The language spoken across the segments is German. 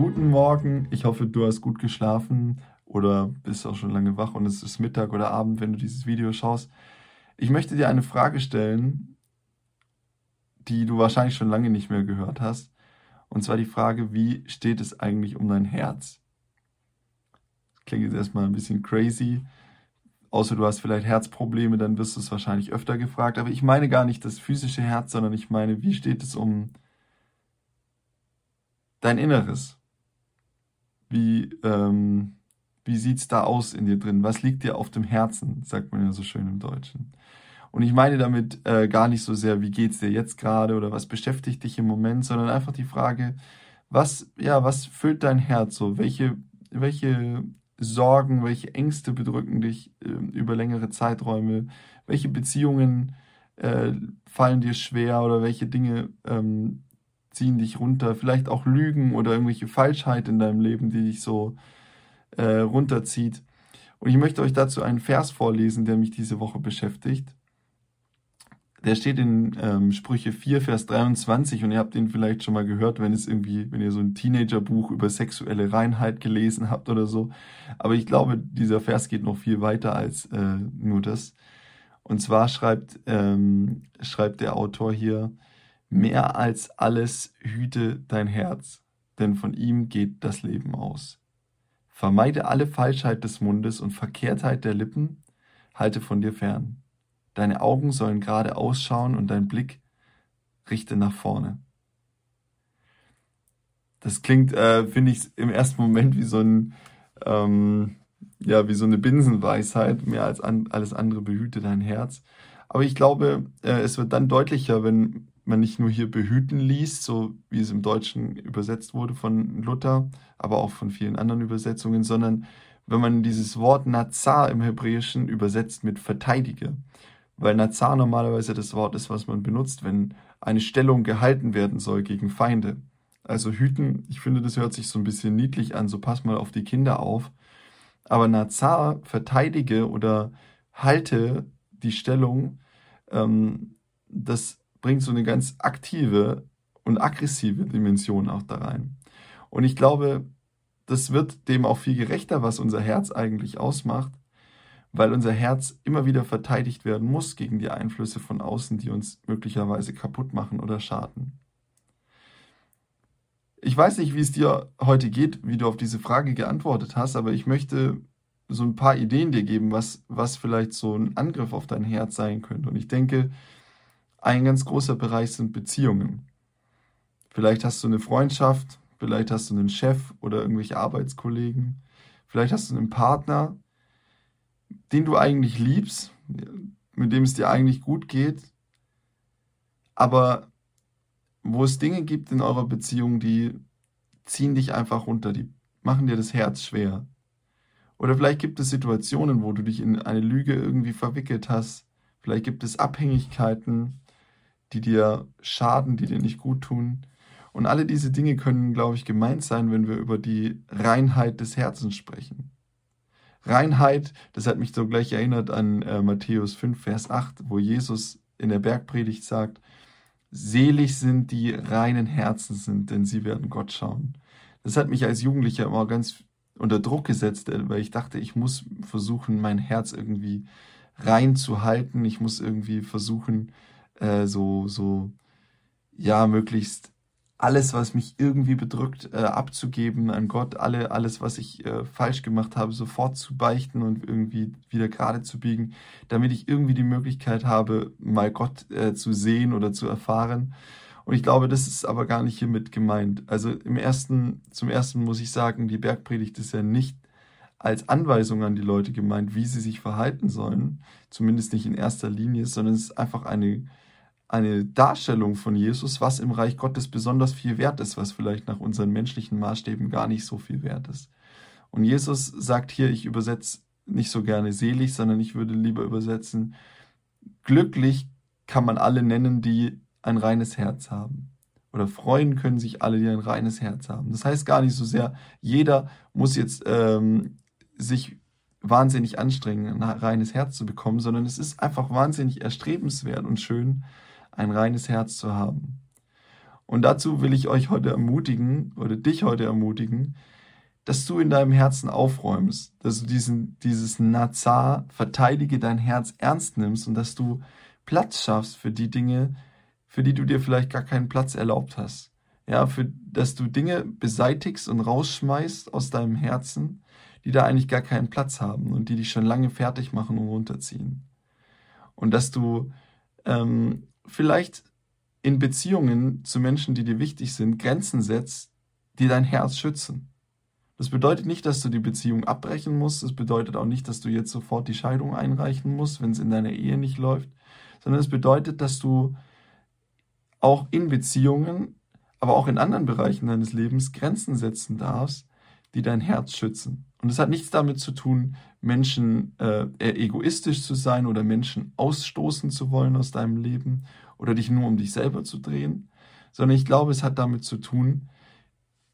guten Morgen. Ich hoffe, du hast gut geschlafen oder bist auch schon lange wach und es ist Mittag oder Abend, wenn du dieses Video schaust. Ich möchte dir eine Frage stellen, die du wahrscheinlich schon lange nicht mehr gehört hast. Und zwar die Frage, wie steht es eigentlich um dein Herz? Klingt jetzt erstmal ein bisschen crazy. Außer du hast vielleicht Herzprobleme, dann wirst du es wahrscheinlich öfter gefragt. Aber ich meine gar nicht das physische Herz, sondern ich meine, wie steht es um dein Inneres? Wie, ähm, wie sieht's da aus in dir drin? Was liegt dir auf dem Herzen, sagt man ja so schön im Deutschen. Und ich meine damit äh, gar nicht so sehr, wie geht's dir jetzt gerade oder was beschäftigt dich im Moment, sondern einfach die Frage, was, ja, was füllt dein Herz so? Welche, welche Sorgen, welche Ängste bedrücken dich äh, über längere Zeiträume? Welche Beziehungen äh, fallen dir schwer oder welche Dinge ähm, ziehen dich runter, vielleicht auch Lügen oder irgendwelche Falschheit in deinem Leben, die dich so äh, runterzieht. Und ich möchte euch dazu einen Vers vorlesen, der mich diese Woche beschäftigt. Der steht in ähm, Sprüche 4, Vers 23 und ihr habt ihn vielleicht schon mal gehört, wenn es irgendwie, wenn ihr so ein Teenagerbuch über sexuelle Reinheit gelesen habt oder so. Aber ich glaube, dieser Vers geht noch viel weiter als äh, nur das. Und zwar schreibt, ähm, schreibt der Autor hier, Mehr als alles hüte dein Herz, denn von ihm geht das Leben aus. Vermeide alle Falschheit des Mundes und Verkehrtheit der Lippen, halte von dir fern. Deine Augen sollen gerade ausschauen und dein Blick richte nach vorne. Das klingt, äh, finde ich, im ersten Moment wie so ein, ähm, ja, wie so eine Binsenweisheit. Mehr als an, alles andere behüte dein Herz. Aber ich glaube, äh, es wird dann deutlicher, wenn man nicht nur hier behüten liest, so wie es im Deutschen übersetzt wurde von Luther, aber auch von vielen anderen Übersetzungen, sondern wenn man dieses Wort Nazar im Hebräischen übersetzt mit verteidige. Weil Nazar normalerweise das Wort ist, was man benutzt, wenn eine Stellung gehalten werden soll gegen Feinde. Also hüten, ich finde, das hört sich so ein bisschen niedlich an, so pass mal auf die Kinder auf. Aber Nazar, verteidige oder halte die Stellung, ähm, das bringt so eine ganz aktive und aggressive Dimension auch da rein. Und ich glaube, das wird dem auch viel gerechter, was unser Herz eigentlich ausmacht, weil unser Herz immer wieder verteidigt werden muss gegen die Einflüsse von außen, die uns möglicherweise kaputt machen oder schaden. Ich weiß nicht, wie es dir heute geht, wie du auf diese Frage geantwortet hast, aber ich möchte so ein paar Ideen dir geben, was, was vielleicht so ein Angriff auf dein Herz sein könnte. Und ich denke, ein ganz großer Bereich sind Beziehungen. Vielleicht hast du eine Freundschaft, vielleicht hast du einen Chef oder irgendwelche Arbeitskollegen, vielleicht hast du einen Partner, den du eigentlich liebst, mit dem es dir eigentlich gut geht, aber wo es Dinge gibt in eurer Beziehung, die ziehen dich einfach runter, die machen dir das Herz schwer. Oder vielleicht gibt es Situationen, wo du dich in eine Lüge irgendwie verwickelt hast. Vielleicht gibt es Abhängigkeiten, die dir schaden, die dir nicht gut tun. Und alle diese Dinge können, glaube ich, gemeint sein, wenn wir über die Reinheit des Herzens sprechen. Reinheit, das hat mich so gleich erinnert an äh, Matthäus 5, Vers 8, wo Jesus in der Bergpredigt sagt, selig sind die reinen Herzen sind, denn sie werden Gott schauen. Das hat mich als Jugendlicher immer ganz unter Druck gesetzt, äh, weil ich dachte, ich muss versuchen, mein Herz irgendwie rein zu halten. Ich muss irgendwie versuchen, äh, so, so, ja, möglichst alles, was mich irgendwie bedrückt, äh, abzugeben an Gott, alle, alles, was ich äh, falsch gemacht habe, sofort zu beichten und irgendwie wieder gerade zu biegen, damit ich irgendwie die Möglichkeit habe, mal Gott äh, zu sehen oder zu erfahren. Und ich glaube, das ist aber gar nicht hiermit gemeint. Also im ersten, zum ersten muss ich sagen, die Bergpredigt ist ja nicht als Anweisung an die Leute gemeint, wie sie sich verhalten sollen, zumindest nicht in erster Linie, sondern es ist einfach eine eine Darstellung von Jesus, was im Reich Gottes besonders viel wert ist, was vielleicht nach unseren menschlichen Maßstäben gar nicht so viel wert ist. Und Jesus sagt hier, ich übersetze nicht so gerne selig, sondern ich würde lieber übersetzen, glücklich kann man alle nennen, die ein reines Herz haben. Oder freuen können sich alle, die ein reines Herz haben. Das heißt gar nicht so sehr, jeder muss jetzt ähm, sich wahnsinnig anstrengen, ein reines Herz zu bekommen, sondern es ist einfach wahnsinnig erstrebenswert und schön, ein reines Herz zu haben. Und dazu will ich euch heute ermutigen oder dich heute ermutigen, dass du in deinem Herzen aufräumst, dass du diesen, dieses Nazar, verteidige dein Herz ernst nimmst und dass du Platz schaffst für die Dinge, für die du dir vielleicht gar keinen Platz erlaubt hast. Ja, für, dass du Dinge beseitigst und rausschmeißt aus deinem Herzen, die da eigentlich gar keinen Platz haben und die dich schon lange fertig machen und runterziehen. Und dass du ähm, vielleicht in Beziehungen zu Menschen, die dir wichtig sind, Grenzen setzt, die dein Herz schützen. Das bedeutet nicht, dass du die Beziehung abbrechen musst. Das bedeutet auch nicht, dass du jetzt sofort die Scheidung einreichen musst, wenn es in deiner Ehe nicht läuft. Sondern es bedeutet, dass du auch in Beziehungen, aber auch in anderen Bereichen deines Lebens Grenzen setzen darfst, die dein Herz schützen. Und es hat nichts damit zu tun, Menschen äh, egoistisch zu sein oder Menschen ausstoßen zu wollen aus deinem Leben oder dich nur um dich selber zu drehen, sondern ich glaube, es hat damit zu tun,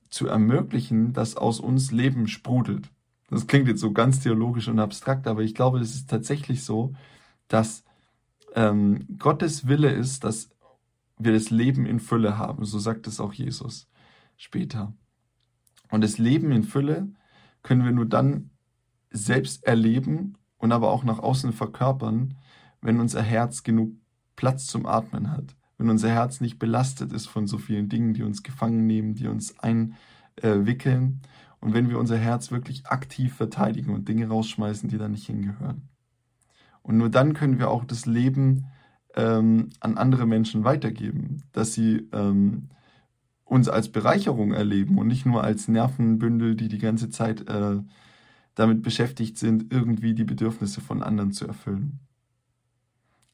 zu ermöglichen, dass aus uns Leben sprudelt. Das klingt jetzt so ganz theologisch und abstrakt, aber ich glaube, es ist tatsächlich so, dass ähm, Gottes Wille ist, dass wir das Leben in Fülle haben. So sagt es auch Jesus später. Und das Leben in Fülle können wir nur dann selbst erleben und aber auch nach außen verkörpern, wenn unser Herz genug Platz zum Atmen hat. Wenn unser Herz nicht belastet ist von so vielen Dingen, die uns gefangen nehmen, die uns einwickeln. Und wenn wir unser Herz wirklich aktiv verteidigen und Dinge rausschmeißen, die da nicht hingehören. Und nur dann können wir auch das Leben ähm, an andere Menschen weitergeben, dass sie ähm, uns als Bereicherung erleben und nicht nur als Nervenbündel, die die ganze Zeit äh, damit beschäftigt sind, irgendwie die Bedürfnisse von anderen zu erfüllen.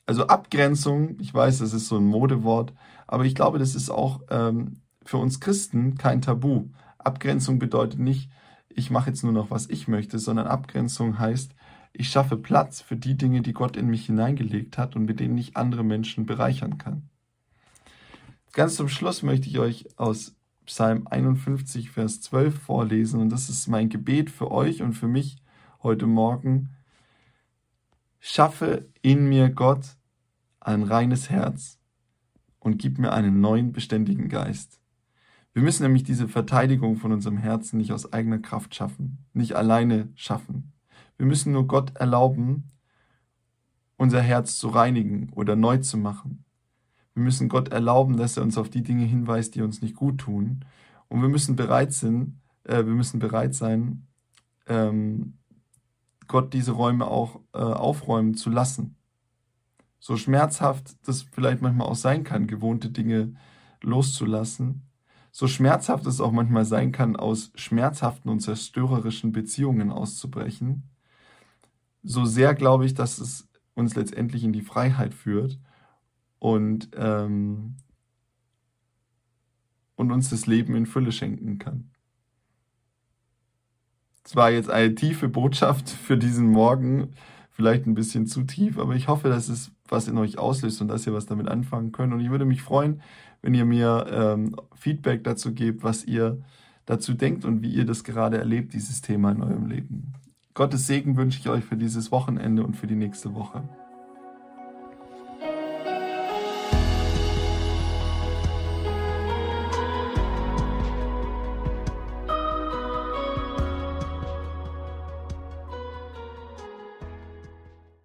Also Abgrenzung, ich weiß, das ist so ein Modewort, aber ich glaube, das ist auch ähm, für uns Christen kein Tabu. Abgrenzung bedeutet nicht, ich mache jetzt nur noch, was ich möchte, sondern Abgrenzung heißt, ich schaffe Platz für die Dinge, die Gott in mich hineingelegt hat und mit denen ich andere Menschen bereichern kann. Ganz zum Schluss möchte ich euch aus Psalm 51, Vers 12 vorlesen und das ist mein Gebet für euch und für mich heute Morgen. Schaffe in mir Gott ein reines Herz und gib mir einen neuen beständigen Geist. Wir müssen nämlich diese Verteidigung von unserem Herzen nicht aus eigener Kraft schaffen, nicht alleine schaffen. Wir müssen nur Gott erlauben, unser Herz zu reinigen oder neu zu machen. Wir müssen Gott erlauben, dass er uns auf die Dinge hinweist, die uns nicht gut tun. Und wir müssen bereit sind, äh, wir müssen bereit sein, ähm, Gott diese Räume auch äh, aufräumen zu lassen. So schmerzhaft das vielleicht manchmal auch sein kann, gewohnte Dinge loszulassen, so schmerzhaft es auch manchmal sein kann, aus schmerzhaften und zerstörerischen Beziehungen auszubrechen, so sehr glaube ich, dass es uns letztendlich in die Freiheit führt und, ähm, und uns das Leben in Fülle schenken kann. Es war jetzt eine tiefe Botschaft für diesen Morgen, vielleicht ein bisschen zu tief, aber ich hoffe, dass es was in euch auslöst und dass ihr was damit anfangen könnt. Und ich würde mich freuen, wenn ihr mir ähm, Feedback dazu gebt, was ihr dazu denkt und wie ihr das gerade erlebt, dieses Thema in eurem Leben. Gottes Segen wünsche ich euch für dieses Wochenende und für die nächste Woche.